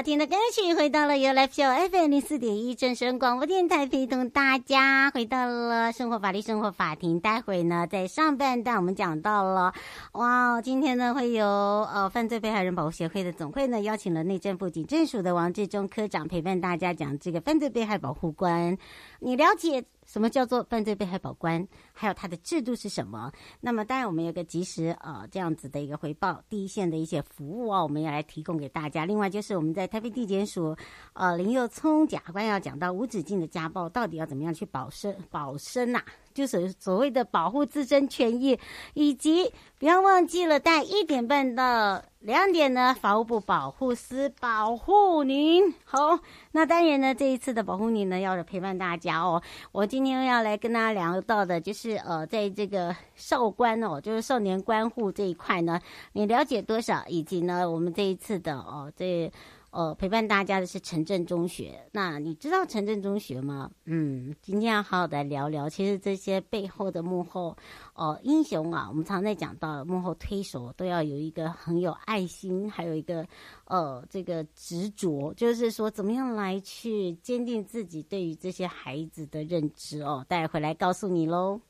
好听的歌曲，回到了 You Live Show FM 零四点一正声广播电台，陪同大家回到了生活法律生活法庭。待会呢，在上半段我们讲到了，哇，今天呢会有呃犯罪被害人保护协会的总会呢邀请了内政部警政署的王志忠科长陪伴大家讲这个犯罪被害保护官。你了解？什么叫做犯罪被害保官？还有它的制度是什么？那么当然，我们有个及时呃这样子的一个回报，第一线的一些服务啊，我们要来提供给大家。另外就是我们在台北地检署呃林佑聪检察官要讲到无止境的家暴到底要怎么样去保身保身呐、就是所谓的保护自身权益，以及不要忘记了，在一点半到两点呢，法务部保护司保护您。好，那当然呢，这一次的保护您呢，要陪伴大家哦。我今天要来跟大家聊到的，就是呃，在这个少关哦，就是少年观护这一块呢，你了解多少？以及呢，我们这一次的哦，这。呃，陪伴大家的是城镇中学。那你知道城镇中学吗？嗯，今天要好好的聊聊。其实这些背后的幕后，呃，英雄啊，我们常在讲到幕后推手都要有一个很有爱心，还有一个呃这个执着，就是说怎么样来去坚定自己对于这些孩子的认知哦。待会来告诉你喽。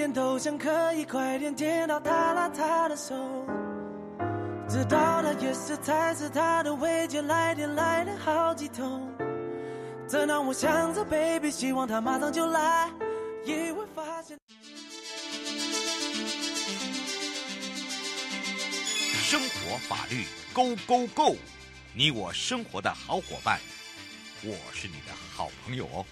点都想可以快点见到他拉他的手，知道那也是才是他的未接来电来了好几通，这让我想着 baby，希望他马上就来，意外发现。生活法律 Go Go Go，你我生活的好伙伴，我是你的好朋友哦。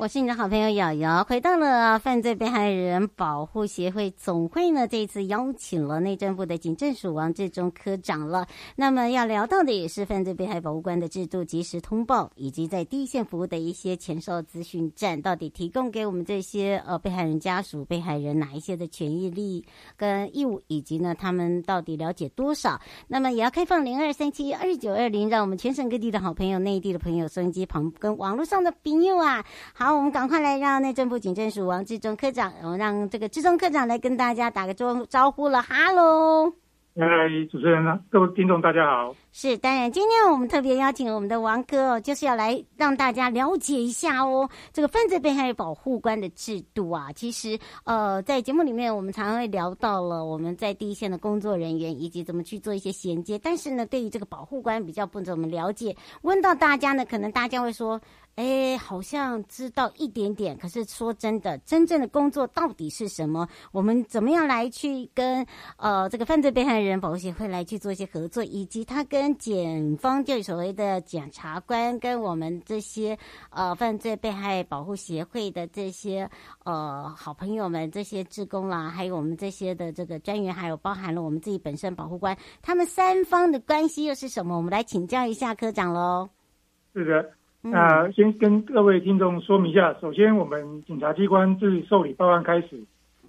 我是你的好朋友瑶瑶，回到了犯罪被害人保护协会总会呢。这一次邀请了内政部的警政署王志忠科长了。那么要聊到的也是犯罪被害保护官的制度、及时通报，以及在第一线服务的一些前哨资讯站，到底提供给我们这些呃被害人家属、被害人哪一些的权益、利益跟义务，以及呢他们到底了解多少？那么也要开放零二三七二九二零，让我们全省各地的好朋友、内地的朋友、收音机旁跟网络上的朋友啊，好。好，我们赶快来让内政部警政署王志忠科长，我让这个志忠科长来跟大家打个招招呼了。哈喽，嗨，主持人呢，各位听众大家好。是，当然，今天我们特别邀请我们的王哥哦，就是要来让大家了解一下哦，这个犯罪被害保护官的制度啊。其实，呃，在节目里面我们常常会聊到了我们在第一线的工作人员以及怎么去做一些衔接，但是呢，对于这个保护官比较不怎么了解。问到大家呢，可能大家会说。哎，好像知道一点点，可是说真的，真正的工作到底是什么？我们怎么样来去跟呃这个犯罪被害人保护协会来去做一些合作，以及他跟检方，就所谓的检察官，跟我们这些呃犯罪被害保护协会的这些呃好朋友们，这些职工啦，还有我们这些的这个专员，还有包含了我们自己本身保护官，他们三方的关系又是什么？我们来请教一下科长喽。是的。那、呃、先跟各位听众说明一下，首先我们警察机关自受理报案开始，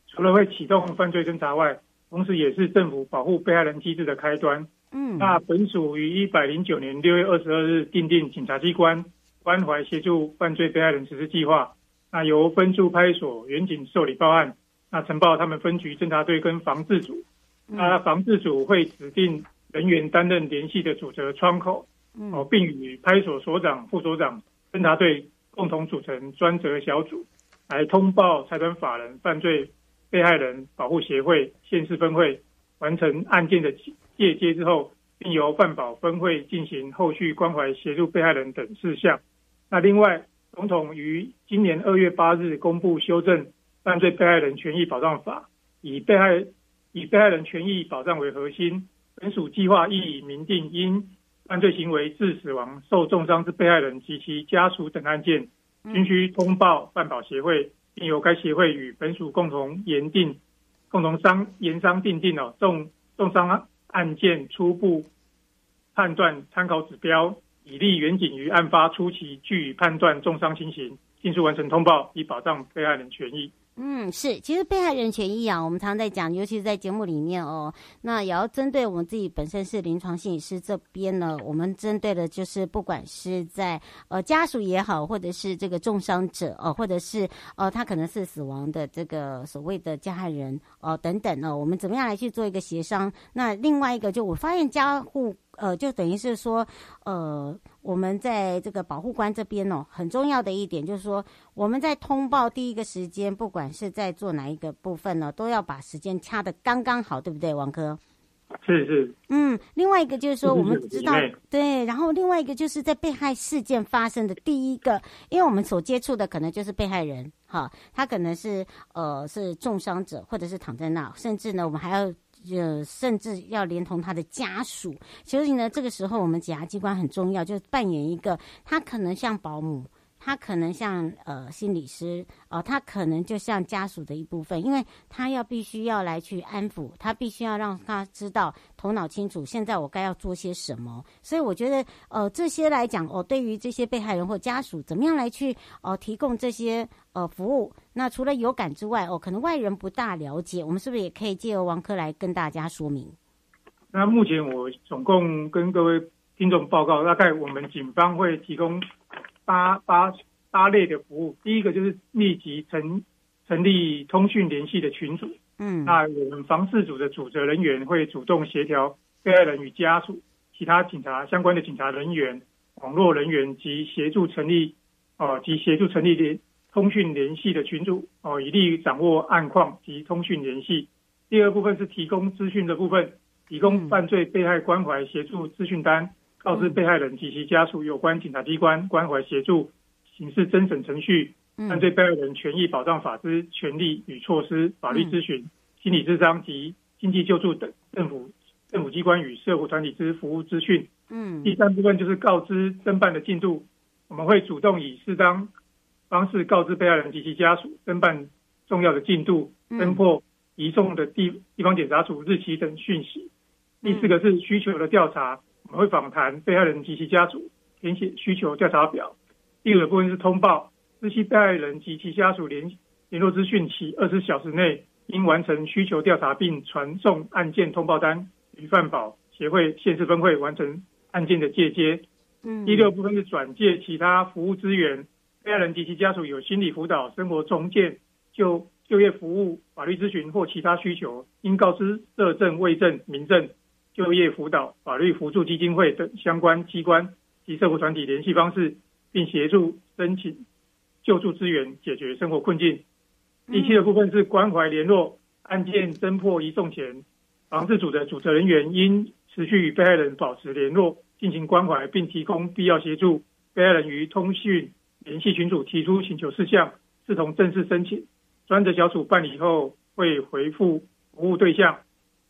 除了会启动犯罪侦查外，同时也是政府保护被害人机制的开端。嗯，那本署于一百零九年六月二十二日订定警察机关关怀协助犯罪被害人实施计划，那由分驻派出所远警受理报案，那呈报他们分局侦查队跟防治组，那防治组会指定人员担任联系的主责窗口。哦，并与派出所所长、副所长、侦查队共同组成专责小组，来通报财团法人犯罪被害人保护协会县市分会完成案件的借接之后，并由犯保分会进行后续关怀协助被害人等事项。那另外，总统于今年二月八日公布修正犯罪被害人权益保障法，以被害以被害人权益保障为核心，本署计划亦明定因犯罪行为致死亡、受重伤之被害人及其家属等案件，均需通报办保协会，并由该协会与本署共同研定、共同商研商订定哦重重伤案件初步判断参考指标，以利远警于案发初期据以判断重伤情形，迅速完成通报，以保障被害人权益。嗯，是，其实被害人权益啊，我们常常在讲，尤其是在节目里面哦，那也要针对我们自己本身是临床心理师这边呢，我们针对的就是不管是在呃家属也好，或者是这个重伤者哦，或者是呃他可能是死亡的这个所谓的加害人哦等等呢，我们怎么样来去做一个协商？那另外一个就我发现加护。呃，就等于是说，呃，我们在这个保护官这边哦，很重要的一点就是说，我们在通报第一个时间，不管是在做哪一个部分呢，都要把时间掐的刚刚好，对不对，王哥？是是。嗯，另外一个就是说，我们知道，对，然后另外一个就是在被害事件发生的第一个，因为我们所接触的可能就是被害人，哈，他可能是呃是重伤者，或者是躺在那，甚至呢，我们还要。就甚至要连同他的家属，所以呢，这个时候我们检察机关很重要，就扮演一个，他可能像保姆。他可能像呃心理师哦、他可能就像家属的一部分，因为他要必须要来去安抚，他必须要让他知道头脑清楚，现在我该要做些什么。所以我觉得呃这些来讲哦，对于这些被害人或家属，怎么样来去哦、呃、提供这些呃服务？那除了有感之外哦，可能外人不大了解，我们是不是也可以借由王科来跟大家说明？那目前我总共跟各位听众报告，大概我们警方会提供。八八八类的服务，第一个就是立即成成立通讯联系的群组，嗯，那我们防事组的组责人员会主动协调被害人与家属、其他警察相关的警察人员、网络人员及协助成立哦及协助成立联通讯联系的群组哦，以利于掌握案况及通讯联系。第二部分是提供资讯的部分，提供犯罪被害关怀协助资讯单。告知被害人及其家属有关警察机关关怀协助、刑事侦审程序、犯罪被害人权益保障法之权利与措施、法律咨询、心理咨商及经济救助等政府政府机关与社会团体之服务资讯。嗯，第三部分就是告知侦办的进度，我们会主动以适当方式告知被害人及其家属侦办重要的进度、侦破移送的地地方检察署日期等讯息。第四个是需求的调查，我们会访谈被害人及其家属，填写需求调查表。第二个部分是通报，知悉被害人及其家属联联络资讯起二十小时内应完成需求调查，并传送案件通报单与犯保协会县市分会完成案件的借接。嗯，第六部分是转介其他服务资源，被害人及其家属有心理辅导、生活重建、就就业服务、法律咨询或其他需求，应告知社政、卫政、民政、就业辅导、法律扶助基金会等相关机关及社会团体联系方式，并协助申请救助资源，解决生活困境。第七的部分是关怀联络，案件侦破移送前，防治组的组责人员应持续与被害人保持联络。进行关怀，并提供必要协助。被害人于通讯联系群组提出请求事项，视同正式申请。专责小组办理后会回复服务对象。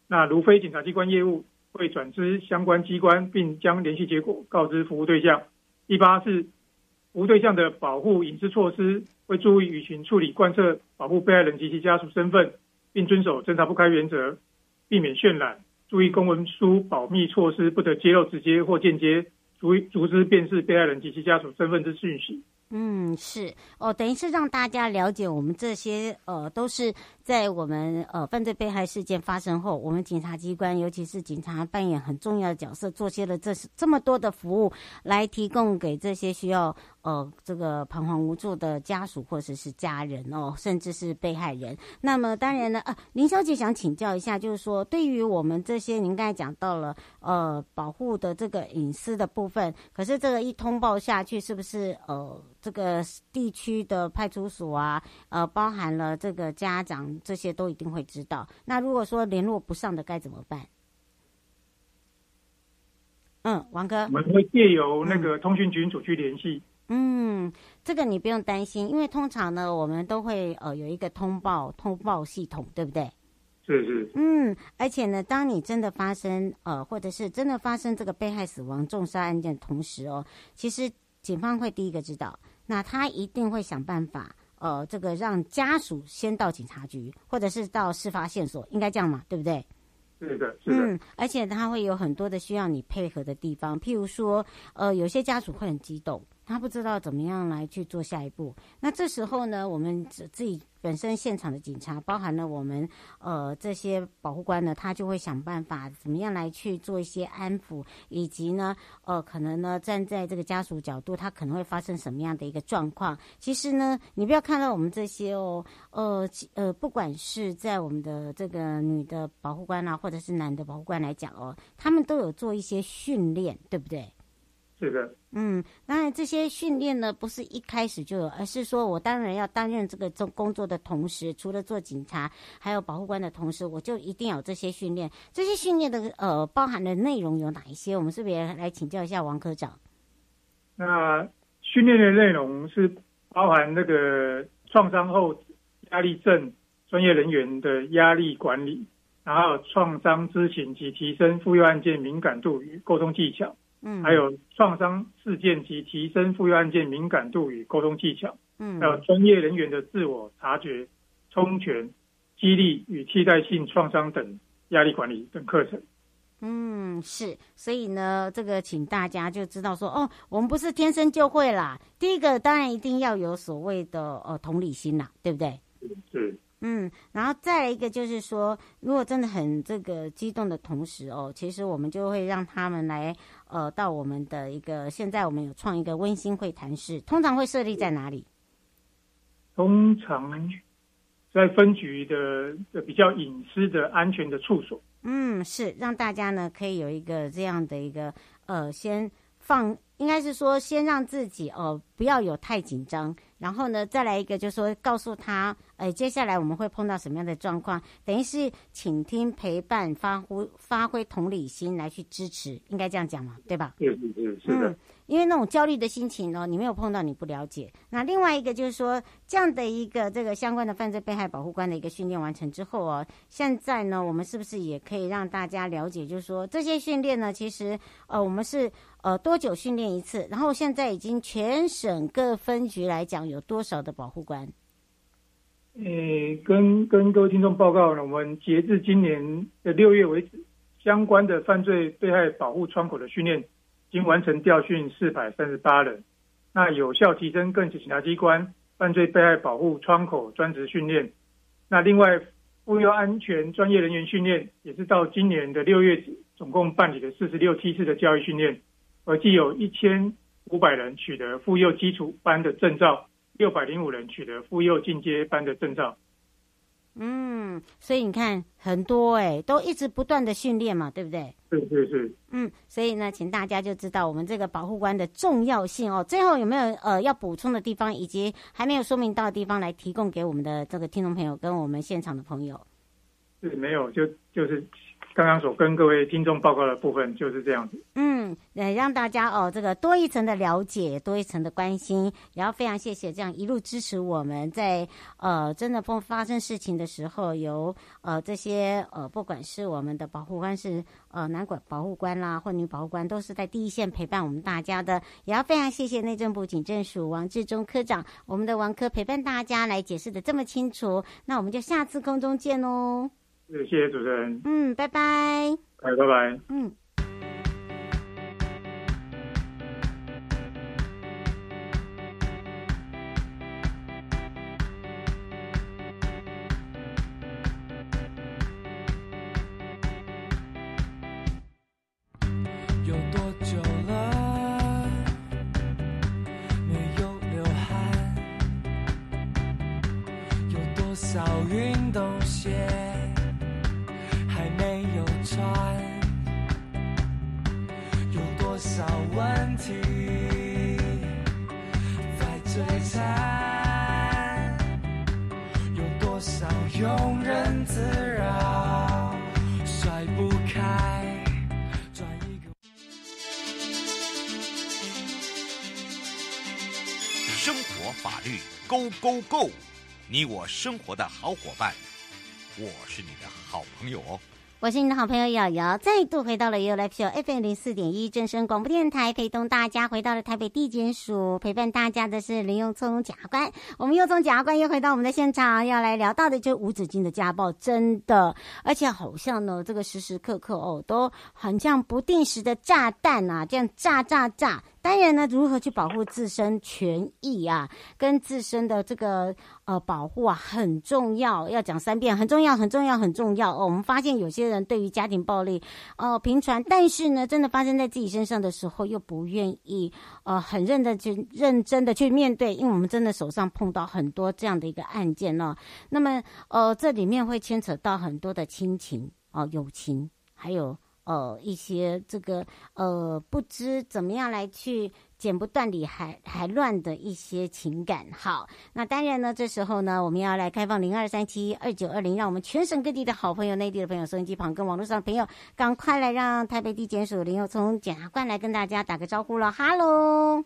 那如非检察机关业务，会转知相关机关，并将联系结果告知服务对象。第八是服务对象的保护隐私措施，会注意舆情处理，贯彻保护被害人及其家属身份，并遵守侦查不开原则，避免渲染。注意公文书保密措施，不得揭露直接或间接逐逐之辨识被害人及其家属身份之讯息。嗯，是哦，等于是让大家了解我们这些呃，都是在我们呃犯罪被害事件发生后，我们警察机关，尤其是警察扮演很重要的角色，做些了这这么多的服务，来提供给这些需要呃这个彷徨无助的家属或者是家人哦，甚至是被害人。那么当然呢，呃，林小姐想请教一下，就是说对于我们这些您刚才讲到了呃保护的这个隐私的部分，可是这个一通报下去，是不是呃？这个地区的派出所啊，呃，包含了这个家长，这些都一定会知道。那如果说联络不上的该怎么办？嗯，王哥，我们会借由那个通讯群组去联系。嗯，这个你不用担心，因为通常呢，我们都会呃有一个通报通报系统，对不对？是是。嗯，而且呢，当你真的发生呃，或者是真的发生这个被害死亡重杀案件的同时哦，其实警方会第一个知道。那他一定会想办法，呃，这个让家属先到警察局，或者是到事发线索，应该这样嘛，对不对？是的，是的。嗯，而且他会有很多的需要你配合的地方，譬如说，呃，有些家属会很激动，他不知道怎么样来去做下一步。那这时候呢，我们自己。本身现场的警察，包含了我们呃这些保护官呢，他就会想办法怎么样来去做一些安抚，以及呢呃可能呢站在这个家属角度，他可能会发生什么样的一个状况。其实呢，你不要看到我们这些哦，呃呃，不管是在我们的这个女的保护官啊，或者是男的保护官来讲哦，他们都有做一些训练，对不对？是的，嗯，当然这些训练呢，不是一开始就有，而是说我当然要担任这个做工作的同时，除了做警察，还有保护官的同时，我就一定要有这些训练。这些训练的呃，包含的内容有哪一些？我们是不是也来请教一下王科长？那训练的内容是包含那个创伤后压力症专业人员的压力管理，然后创伤知情及提升妇幼案件敏感度与沟通技巧。嗯，还有创伤事件及提升妇幼案件敏感度与沟通技巧，嗯，还有专业人员的自我察觉、充权、激励与替代性创伤等压力管理等课程。嗯，是，所以呢，这个请大家就知道说，哦，我们不是天生就会啦。第一个当然一定要有所谓的呃同理心啦，对不对？是。嗯，然后再来一个就是说，如果真的很这个激动的同时哦，其实我们就会让他们来呃到我们的一个现在我们有创一个温馨会谈室，通常会设立在哪里？通常在分局的的比较隐私的安全的处所。嗯，是让大家呢可以有一个这样的一个呃先放，应该是说先让自己哦、呃、不要有太紧张。然后呢，再来一个，就是说告诉他，呃，接下来我们会碰到什么样的状况？等于是倾听、陪伴、发挥、发挥同理心来去支持，应该这样讲嘛，对吧？嗯嗯嗯是的。嗯，因为那种焦虑的心情呢，你没有碰到，你不了解。那另外一个就是说，这样的一个这个相关的犯罪被害保护官的一个训练完成之后哦，现在呢，我们是不是也可以让大家了解，就是说这些训练呢，其实呃，我们是呃多久训练一次，然后现在已经全省各分局来讲有多少的保护官？诶，跟跟各位听众报告呢，我们截至今年的六月为止，相关的犯罪被害保护窗口的训练已经完成调训四百三十八人，那有效提升各级警察机关犯罪被害保护窗口专职训练。那另外，妇幼安全专业人员训练也是到今年的六月止，总共办理了四十六梯次的教育训练，合计有一千五百人取得妇幼基础班的证照。六百零五人取得妇幼进阶班的证照。嗯，所以你看很多哎、都一直不断的训练嘛，对不对？是是是。嗯，所以呢，请大家就知道我们这个保护官的重要性哦。最后有没有呃要补充的地方，以及还没有说明到的地方，来提供给我们的这个听众朋友跟我们现场的朋友？是没有，就就是。刚刚所跟各位听众报告的部分就是这样子。嗯，呃，让大家哦，这个多一层的了解，多一层的关心，也要非常谢谢这样一路支持我们在呃真的发发生事情的时候，有呃这些呃不管是我们的保护官是呃男管保护官啦，或女保护官，都是在第一线陪伴我们大家的。也要非常谢谢内政部警政署王志忠科长，我们的王科陪伴大家来解释得这么清楚。那我们就下次空中见喽。谢谢主持人。嗯，拜拜。拜拜。嗯。有多久了？没有。多少？问题在追缠，有多少庸人自扰，甩不开。转一个生活法律 Go Go Go，你我生活的好伙伴，我是你的好朋友哦。我是你的好朋友瑶瑶，再度回到了 You Live Show FM 零四点一正声广播电台，陪同大家回到了台北地检署，陪伴大家的是林永聪检察官。我们右聪检察官又回到我们的现场，要来聊到的就是无止境的家暴，真的，而且好像呢，这个时时刻刻哦，都很像不定时的炸弹啊，这样炸炸炸。当然呢，如何去保护自身权益啊，跟自身的这个呃保护啊，很重要。要讲三遍，很重要，很重要，很重要哦。我们发现有些人对于家庭暴力呃频传，但是呢，真的发生在自己身上的时候，又不愿意呃很认真去认真的去面对，因为我们真的手上碰到很多这样的一个案件哦。那么呃，这里面会牵扯到很多的亲情哦、友情，还有。呃，一些这个呃，不知怎么样来去剪不断理还还乱的一些情感。好，那当然呢，这时候呢，我们要来开放零二三七二九二零，让我们全省各地的好朋友、内地的朋友、收音机旁跟网络上的朋友，赶快来让台北地检署林右聪检察官来跟大家打个招呼了。哈喽。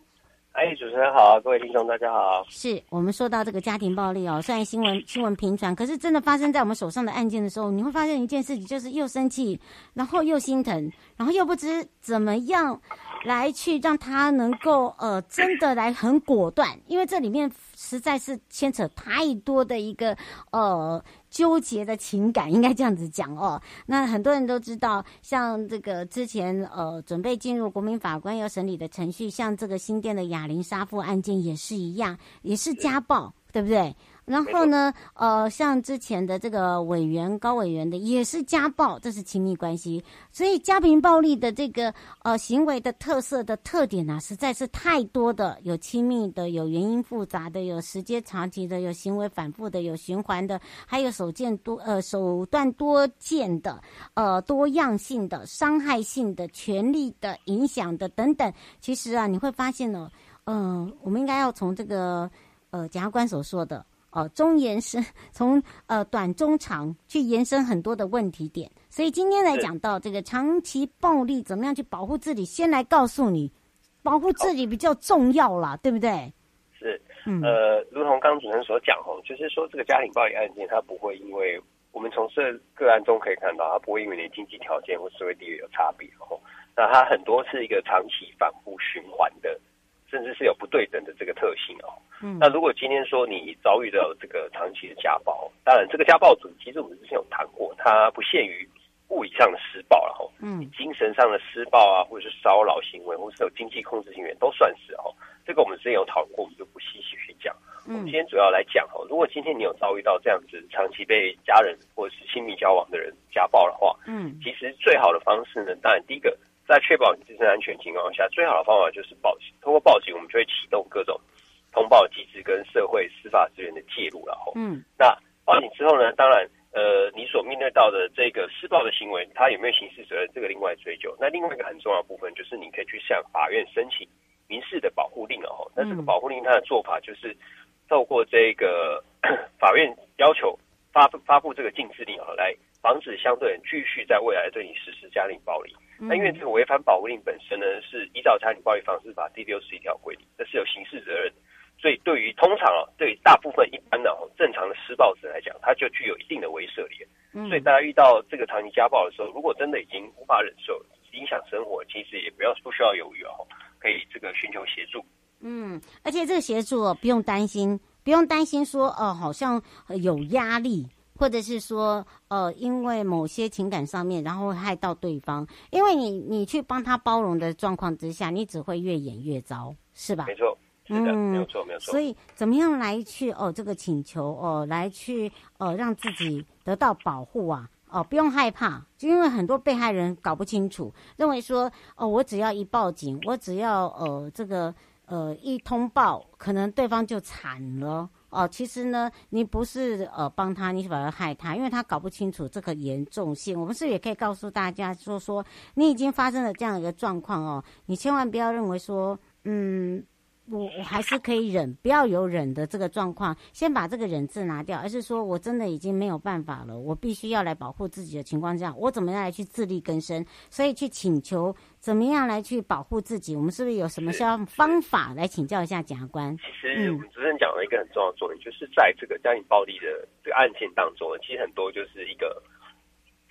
哎，主持人好，各位听众大家好。是我们说到这个家庭暴力哦，虽然新闻新闻频传，可是真的发生在我们手上的案件的时候，你会发现一件事情，就是又生气，然后又心疼，然后又不知怎么样来去让他能够呃真的来很果断，因为这里面实在是牵扯太多的一个呃。纠结的情感，应该这样子讲哦。那很多人都知道，像这个之前呃准备进入国民法官要审理的程序，像这个新店的哑铃杀父案件也是一样，也是家暴，对不对？然后呢，呃，像之前的这个委员高委员的也是家暴，这是亲密关系，所以家庭暴力的这个呃行为的特色的特点啊，实在是太多的，有亲密的，有原因复杂的，有时间长期的，有行为反复的，有循环的，还有手见多呃手段多见的，呃多样性的，伤害性的，权力的影响的等等。其实啊，你会发现呢，嗯、我们应该要从这个呃检察官所说的。哦，中延伸，从呃短中长去延伸很多的问题点，所以今天来讲到这个长期暴力怎么样去保护自己，先来告诉你，保护自己比较重要啦，对不对？是，嗯，呃，如同刚刚主持人所讲哦，就是说这个家庭暴力案件，它不会因为我们从这个案中可以看到，它不会因为你经济条件或社会地位有差别哦，那它很多是一个长期反复循环的，甚至是有不对等的这个特性哦。嗯，那如果今天说你遭遇到这个长期的家暴，当然这个家暴主其实我们之前有谈过，它不限于物理上的施暴了哈，嗯，精神上的施暴啊，或者是骚扰行为，或者是有经济控制行为都算是哦。这个我们之前有讨论过，我们就不细细去讲。我们今天主要来讲哦，如果今天你有遭遇到这样子长期被家人或者是亲密交往的人家暴的话，嗯，其实最好的方式呢，当然第一个，在确保你自身安全情况下，最好的方法就是报警。通过报警，我们就会启动各种通报机制跟社会司法资源的介入然后。嗯，那报警之后呢，当然，呃，你所面对到的这个施暴的行为，他有没有刑事责任，这个另外追究。那另外一个很重要的部分，就是你可以去向法院申请民事的保护令哦。那这个保护令它的做法就是。透过这个法院要求发发布这个禁制令啊，来防止相对人继续在未来对你实施家庭暴力。那因为这个违反保护令本身呢，是依照家庭暴力防治法第六十一条规定，这是有刑事责任。所以对于通常啊，对于大部分一般的正常的施暴者来讲，他就具有一定的威慑力。所以大家遇到这个长期家暴的时候，如果真的已经无法忍受，影响生活，其实也不要不需要犹豫哦，可以这个寻求协助。嗯，而且这个协助不用担心，不用担心说哦、呃，好像有压力，或者是说呃，因为某些情感上面，然后会害到对方。因为你你去帮他包容的状况之下，你只会越演越糟，是吧？没错，是的，嗯、没有错，没有错。所以怎么样来去哦，这个请求哦，来去呃，让自己得到保护啊？哦，不用害怕，就因为很多被害人搞不清楚，认为说哦，我只要一报警，我只要呃这个。呃，一通报，可能对方就惨了哦。其实呢，你不是呃帮他，你反而害他，因为他搞不清楚这个严重性。我们是也可以告诉大家说说，你已经发生了这样一个状况哦，你千万不要认为说，嗯。我我还是可以忍，不要有忍的这个状况，先把这个忍字拿掉，而是说我真的已经没有办法了，我必须要来保护自己的情况下，我怎么样来去自力更生？所以去请求怎么样来去保护自己？我们是不是有什么像方法来请教一下检察官？其实我们主持人讲了一个很重要的重点，就是在这个家庭暴力的这个案件当中呢，其实很多就是一个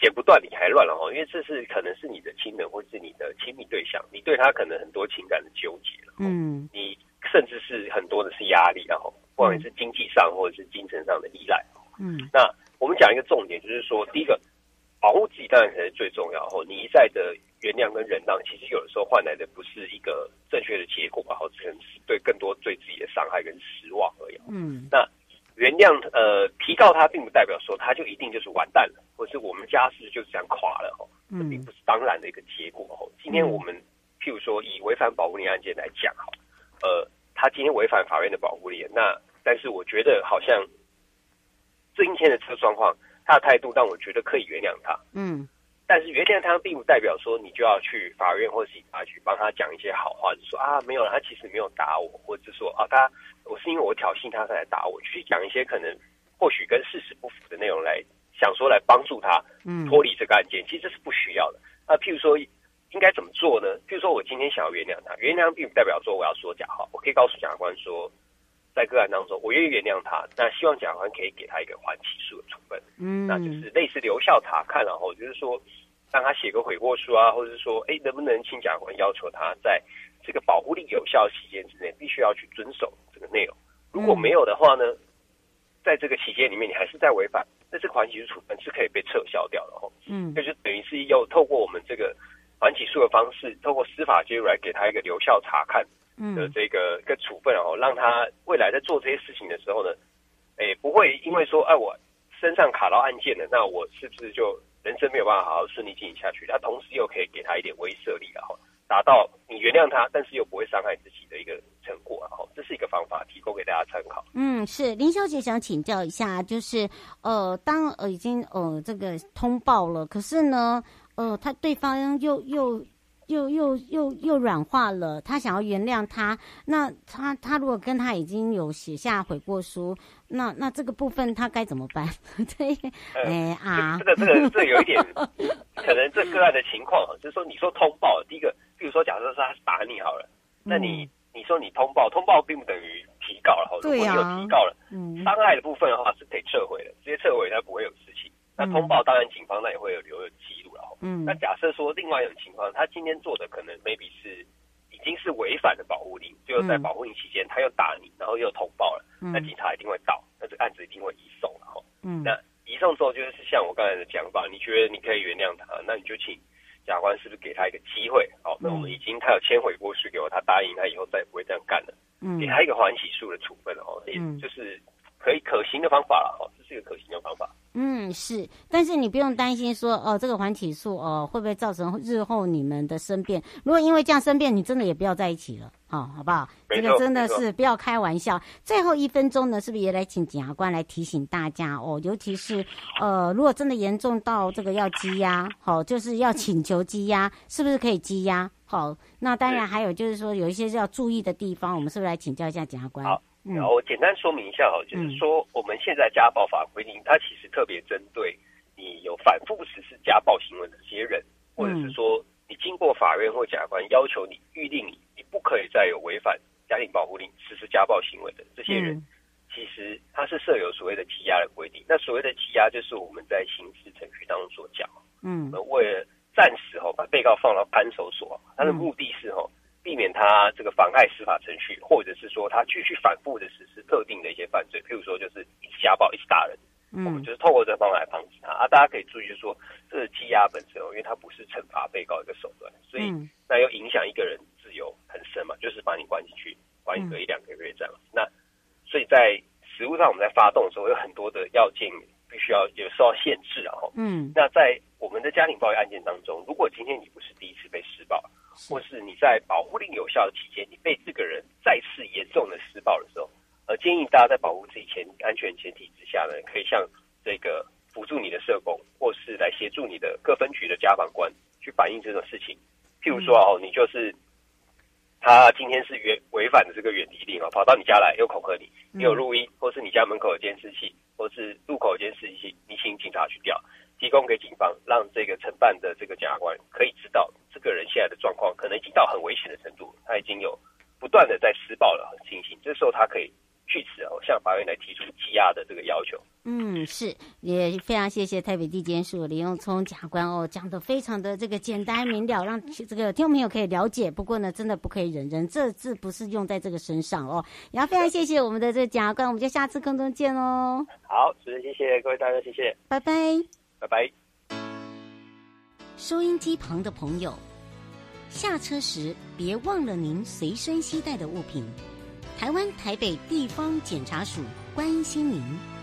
剪不断理还乱了哈，因为这是可能是你的亲人或是你的亲密对象，你对他可能很多情感的纠结了，嗯，你。甚至是很多的是压力，然后不管是经济上或者是精神上的依赖。嗯，那我们讲一个重点，就是说，第一个，保护自己当然才是最重要。然后你一再的原谅跟忍让，其实有的时候换来的不是一个正确的结果，然后只能是对更多对自己的伤害跟失望而已。嗯，那原谅呃提告他，并不代表说他就一定就是完蛋了，或是我们家事就这样垮了。哦，这并不是当然的一个结果。哦，今天我们譬如说以违反保护令案件来讲，哈，呃。他今天违反法院的保护令，那但是我觉得好像今天的这个状况，他的态度让我觉得可以原谅他。嗯，但是原谅他并不代表说你就要去法院或是警察局帮他讲一些好话，就说啊没有了，他其实没有打我，或者说啊他我是因为我挑衅他才来打我，去讲一些可能或许跟事实不符的内容来想说来帮助他脱离这个案件，嗯、其实这是不需要的。那譬如说。应该怎么做呢？譬如说，我今天想要原谅他，原谅并不代表说我要说假话。我可以告诉检察官说，在个案当中，我愿意原谅他。那希望检察官可以给他一个缓起诉的处分，嗯，那就是类似留校查看，然后就是说，让他写个悔过书啊，或者是说，哎，能不能请检察官要求他在这个保护令有效期间之内，必须要去遵守这个内容。如果没有的话呢，在这个期间里面，你还是在违反，那这个缓起诉处分是可以被撤销掉的哦。嗯，就是等于是又透过我们这个。缓起诉的方式，透过司法介入来给他一个留校查看的这个一个处分，然后让他未来在做这些事情的时候呢，诶，不会因为说，哎，我身上卡到案件了，那我是不是就人生没有办法好好顺利进行下去？他同时又可以给他一点威慑力，然后达到你原谅他，但是又不会伤害自己的一个成果，然后这是一个方法，提供给大家参考。嗯，是林小姐想请教一下，就是呃，当呃已经呃这个通报了，可是呢？呃，他对方又又又又又又软化了，他想要原谅他，那他他如果跟他已经有写下悔过书，那那这个部分他该怎么办？对，哎、呃、啊，这个这个这个有一点，可能这个案的情况，就是说你说通报，第一个，比如说假设是他是打你好了，那你你说你通报，通报并不等于提告了哈，如果你有提告了，嗯，伤害的部分的话是可以撤回的，直接撤回他不会有事情。那通报当然警方那也会有留有记录了。嗯，那假设说另外一种情况，他今天做的可能 maybe 是已经是违反了保护令，就在保护令期间他又打你，然后又通报了，嗯、那警察一定会到，那这个案子一定会移送了哈。嗯，那移送之后就是像我刚才的讲法，你觉得你可以原谅他，那你就请检察官是不是给他一个机会？好，那我们已经他有签悔过书给我，他答应他以后再也不会这样干了。嗯，给他一个缓起诉的处分哦，也就是可以可行的方法了哦，这是一个可行的方法。嗯，是，但是你不用担心说哦，这个缓起诉哦，会不会造成日后你们的生变？如果因为这样生变，你真的也不要在一起了，哦，好不好？这个真的是不要开玩笑。最后一分钟呢，是不是也来请检察官来提醒大家哦？尤其是呃，如果真的严重到这个要羁押，好、哦，就是要请求羁押，是不是可以羁押？好、哦，那当然还有就是说有一些是要注意的地方，我们是不是来请教一下检察官？然后我简单说明一下哈，就是说我们现在家暴法规定，它其实特别针对你有反复实施家暴行为的这些人，或者是说你经过法院或检察官要求你预定，你不可以再有违反家庭保护令实施家暴行为的这些人，其实他是设有所谓的羁押的规定。那所谓的羁押，就是我们在刑事程序当中所讲，嗯，为了暂时哈把被告放到看守所，他的目的是哈。避免他这个妨害司法程序，或者是说他继续反复的实施特定的一些犯罪，譬如说就是一直家暴、一直打人，嗯，我们就是透过这个方法来防止他啊。大家可以注意，就是说这个羁押本身哦，因为它不是惩罚被告一个手段，所以那又影响一个人自由很深嘛，就是把你关进去，关一个一两个月这样。那所以在实务上，我们在发动的时候有很多的要件必须要有受到限制啊。嗯，那在我们的家庭暴力案件当中，如果今天你不是第一次被施暴，或是你在保护令有效的期间，你被这个人再次严重的施暴的时候，呃，建议大家在保护自己前安全前提之下呢，可以向这个辅助你的社工，或是来协助你的各分局的家防官去反映这种事情。譬如说哦，你就是他今天是违违反了这个远离令哦，跑到你家来又恐吓你，你有录音，或是你家门口有监视器，或是路口有监视器，你请警察去调。提供给警方，让这个承办的这个检察官可以知道这个人现在的状况，可能已经到很危险的程度，他已经有不断的在施暴了情形，这时候他可以据此哦向法院来提出羁押的这个要求。嗯，是，也非常谢谢台北地检署林永聪检察官哦，讲的非常的这个简单明了，让这个听众朋友可以了解。不过呢，真的不可以忍人，这字不是用在这个身上哦。也要非常谢谢我们的这个检察官，我们就下次空中见哦。好，主持人谢谢各位大家，谢谢，拜拜。拜拜。收音机旁的朋友，下车时别忘了您随身携带的物品。台湾台北地方检察署关心您。